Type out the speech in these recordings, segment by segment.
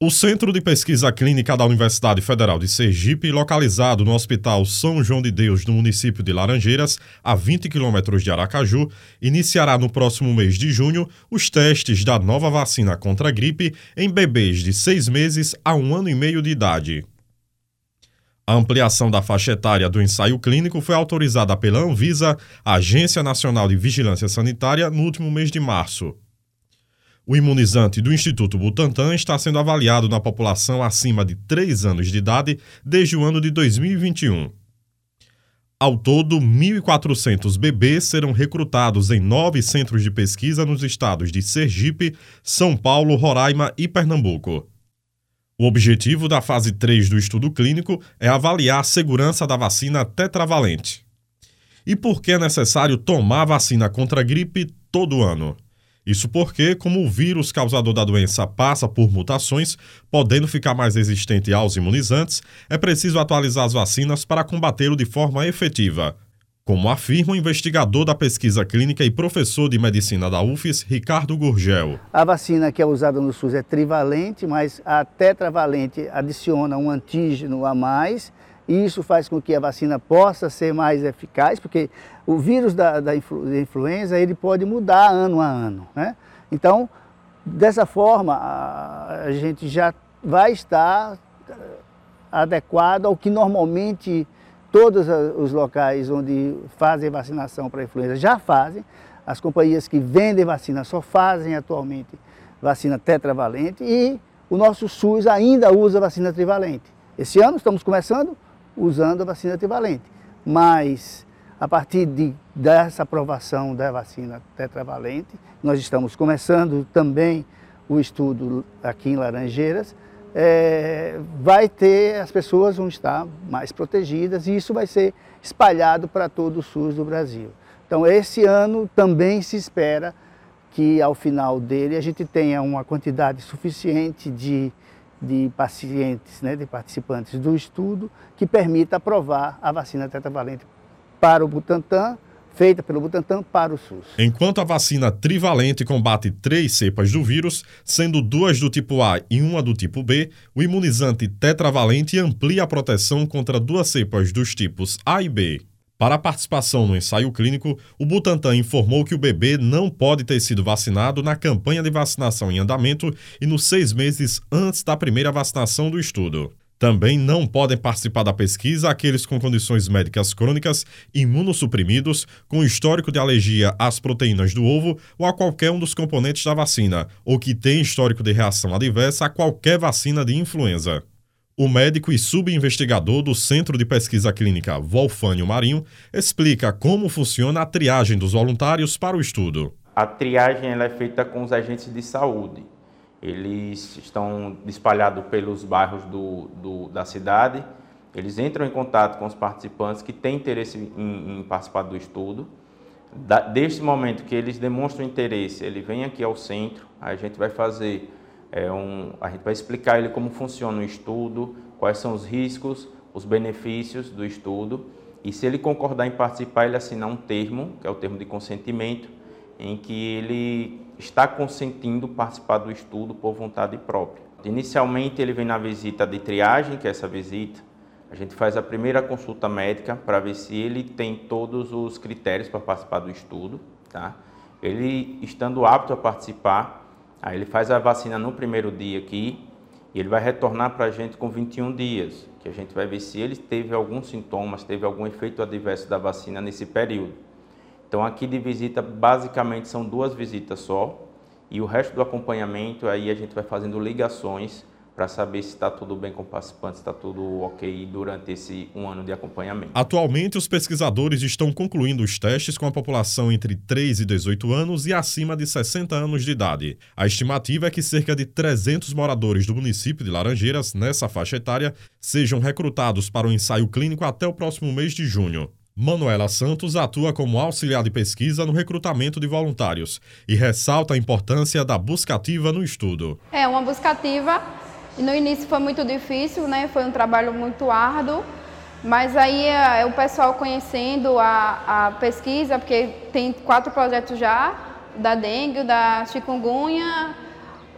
O Centro de Pesquisa Clínica da Universidade Federal de Sergipe, localizado no Hospital São João de Deus, no município de Laranjeiras, a 20 quilômetros de Aracaju, iniciará no próximo mês de junho os testes da nova vacina contra a gripe em bebês de seis meses a um ano e meio de idade. A ampliação da faixa etária do ensaio clínico foi autorizada pela Anvisa, Agência Nacional de Vigilância Sanitária, no último mês de março. O imunizante do Instituto Butantan está sendo avaliado na população acima de 3 anos de idade desde o ano de 2021. Ao todo, 1.400 bebês serão recrutados em nove centros de pesquisa nos estados de Sergipe, São Paulo, Roraima e Pernambuco. O objetivo da fase 3 do estudo clínico é avaliar a segurança da vacina tetravalente. E por que é necessário tomar vacina contra a gripe todo ano? Isso porque, como o vírus causador da doença passa por mutações, podendo ficar mais resistente aos imunizantes, é preciso atualizar as vacinas para combatê-lo de forma efetiva. Como afirma o investigador da pesquisa clínica e professor de medicina da UFES, Ricardo Gurgel. A vacina que é usada no SUS é trivalente, mas a tetravalente adiciona um antígeno a mais e isso faz com que a vacina possa ser mais eficaz, porque o vírus da, da, influ, da influenza ele pode mudar ano a ano. Né? Então, dessa forma, a, gente já vai estar eh, adequado ao que normalmente todos os locais onde fazem vacinação para influenza já fazem. As companhias que vendem vacina só fazem atualmente vacina tetravalente e o nosso SUS ainda usa vacina trivalente. Esse ano estamos começando usando a vacina trivalente. Mas, a partir de, dessa aprovação da vacina tetravalente, nós estamos começando também o estudo aqui em Laranjeiras, é, vai ter, as pessoas vão estar mais protegidas e isso vai ser espalhado para todo o SUS do Brasil. Então, esse ano também se espera que ao final dele a gente tenha uma quantidade suficiente de de pacientes, né, de participantes do estudo, que permita aprovar a vacina tetravalente para o Butantan, feita pelo Butantan para o SUS. Enquanto a vacina trivalente combate três cepas do vírus, sendo duas do tipo A e uma do tipo B, o imunizante tetravalente amplia a proteção contra duas cepas dos tipos A e B. Para a participação no ensaio clínico, o Butantan informou que o bebê não pode ter sido vacinado na campanha de vacinação em andamento e nos seis meses antes da primeira vacinação do estudo. Também não podem participar da pesquisa aqueles com condições médicas crônicas, imunossuprimidos, com histórico de alergia às proteínas do ovo ou a qualquer um dos componentes da vacina, ou que têm histórico de reação adversa a qualquer vacina de influenza. O médico e subinvestigador do Centro de Pesquisa Clínica Wolfânio Marinho explica como funciona a triagem dos voluntários para o estudo. A triagem é feita com os agentes de saúde. Eles estão espalhados pelos bairros do, do, da cidade. Eles entram em contato com os participantes que têm interesse em, em participar do estudo. Da, desde o momento que eles demonstram interesse, ele vem aqui ao centro, a gente vai fazer é um, a gente vai explicar ele como funciona o estudo, quais são os riscos, os benefícios do estudo e se ele concordar em participar, ele assinar um termo, que é o termo de consentimento, em que ele está consentindo participar do estudo por vontade própria. Inicialmente ele vem na visita de triagem, que é essa visita, a gente faz a primeira consulta médica para ver se ele tem todos os critérios para participar do estudo, tá? Ele estando apto a participar, Aí ele faz a vacina no primeiro dia aqui e ele vai retornar para a gente com 21 dias, que a gente vai ver se ele teve algum sintoma, se teve algum efeito adverso da vacina nesse período. Então aqui de visita basicamente são duas visitas só e o resto do acompanhamento aí a gente vai fazendo ligações para saber se está tudo bem com o participante, se está tudo ok durante esse um ano de acompanhamento. Atualmente, os pesquisadores estão concluindo os testes com a população entre 3 e 18 anos e acima de 60 anos de idade. A estimativa é que cerca de 300 moradores do município de Laranjeiras, nessa faixa etária, sejam recrutados para o ensaio clínico até o próximo mês de junho. Manuela Santos atua como auxiliar de pesquisa no recrutamento de voluntários e ressalta a importância da buscativa no estudo. É uma buscativa no início foi muito difícil, né? Foi um trabalho muito árduo, mas aí é, o pessoal conhecendo a, a pesquisa, porque tem quatro projetos já, da dengue, da chikungunya,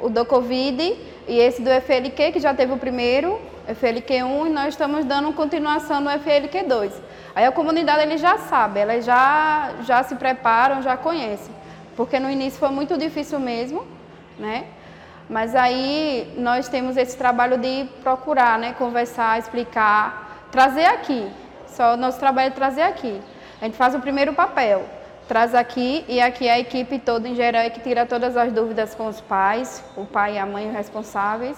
o do Covid, e esse do FLQ, que já teve o primeiro, FLQ1, e nós estamos dando continuação no FLQ2. Aí a comunidade ele já sabe, elas já, já se preparam, já conhecem. Porque no início foi muito difícil mesmo, né? Mas aí nós temos esse trabalho de procurar, né? Conversar, explicar, trazer aqui. Só o nosso trabalho é trazer aqui. A gente faz o primeiro papel, traz aqui e aqui a equipe toda em geral é que tira todas as dúvidas com os pais, o pai e a mãe responsáveis,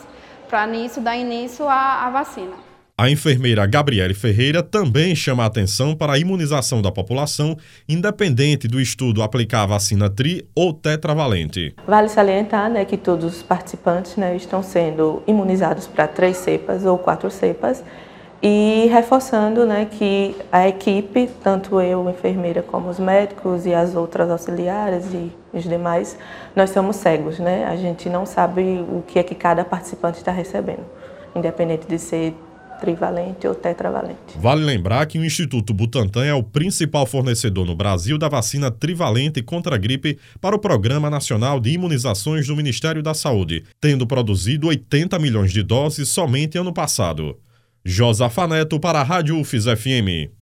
para nisso dar início à, à vacina. A enfermeira Gabriele Ferreira também chama atenção para a imunização da população, independente do estudo aplicar a vacina tri ou tetravalente. Vale salientar né, que todos os participantes né, estão sendo imunizados para três cepas ou quatro cepas e reforçando né, que a equipe, tanto eu, enfermeira, como os médicos e as outras auxiliares e os demais, nós somos cegos, né? A gente não sabe o que é que cada participante está recebendo, independente de ser trivalente ou tetravalente. Vale lembrar que o Instituto Butantan é o principal fornecedor no Brasil da vacina trivalente contra a gripe para o Programa Nacional de Imunizações do Ministério da Saúde, tendo produzido 80 milhões de doses somente ano passado. Josafa Neto para a Rádio UFIS FM.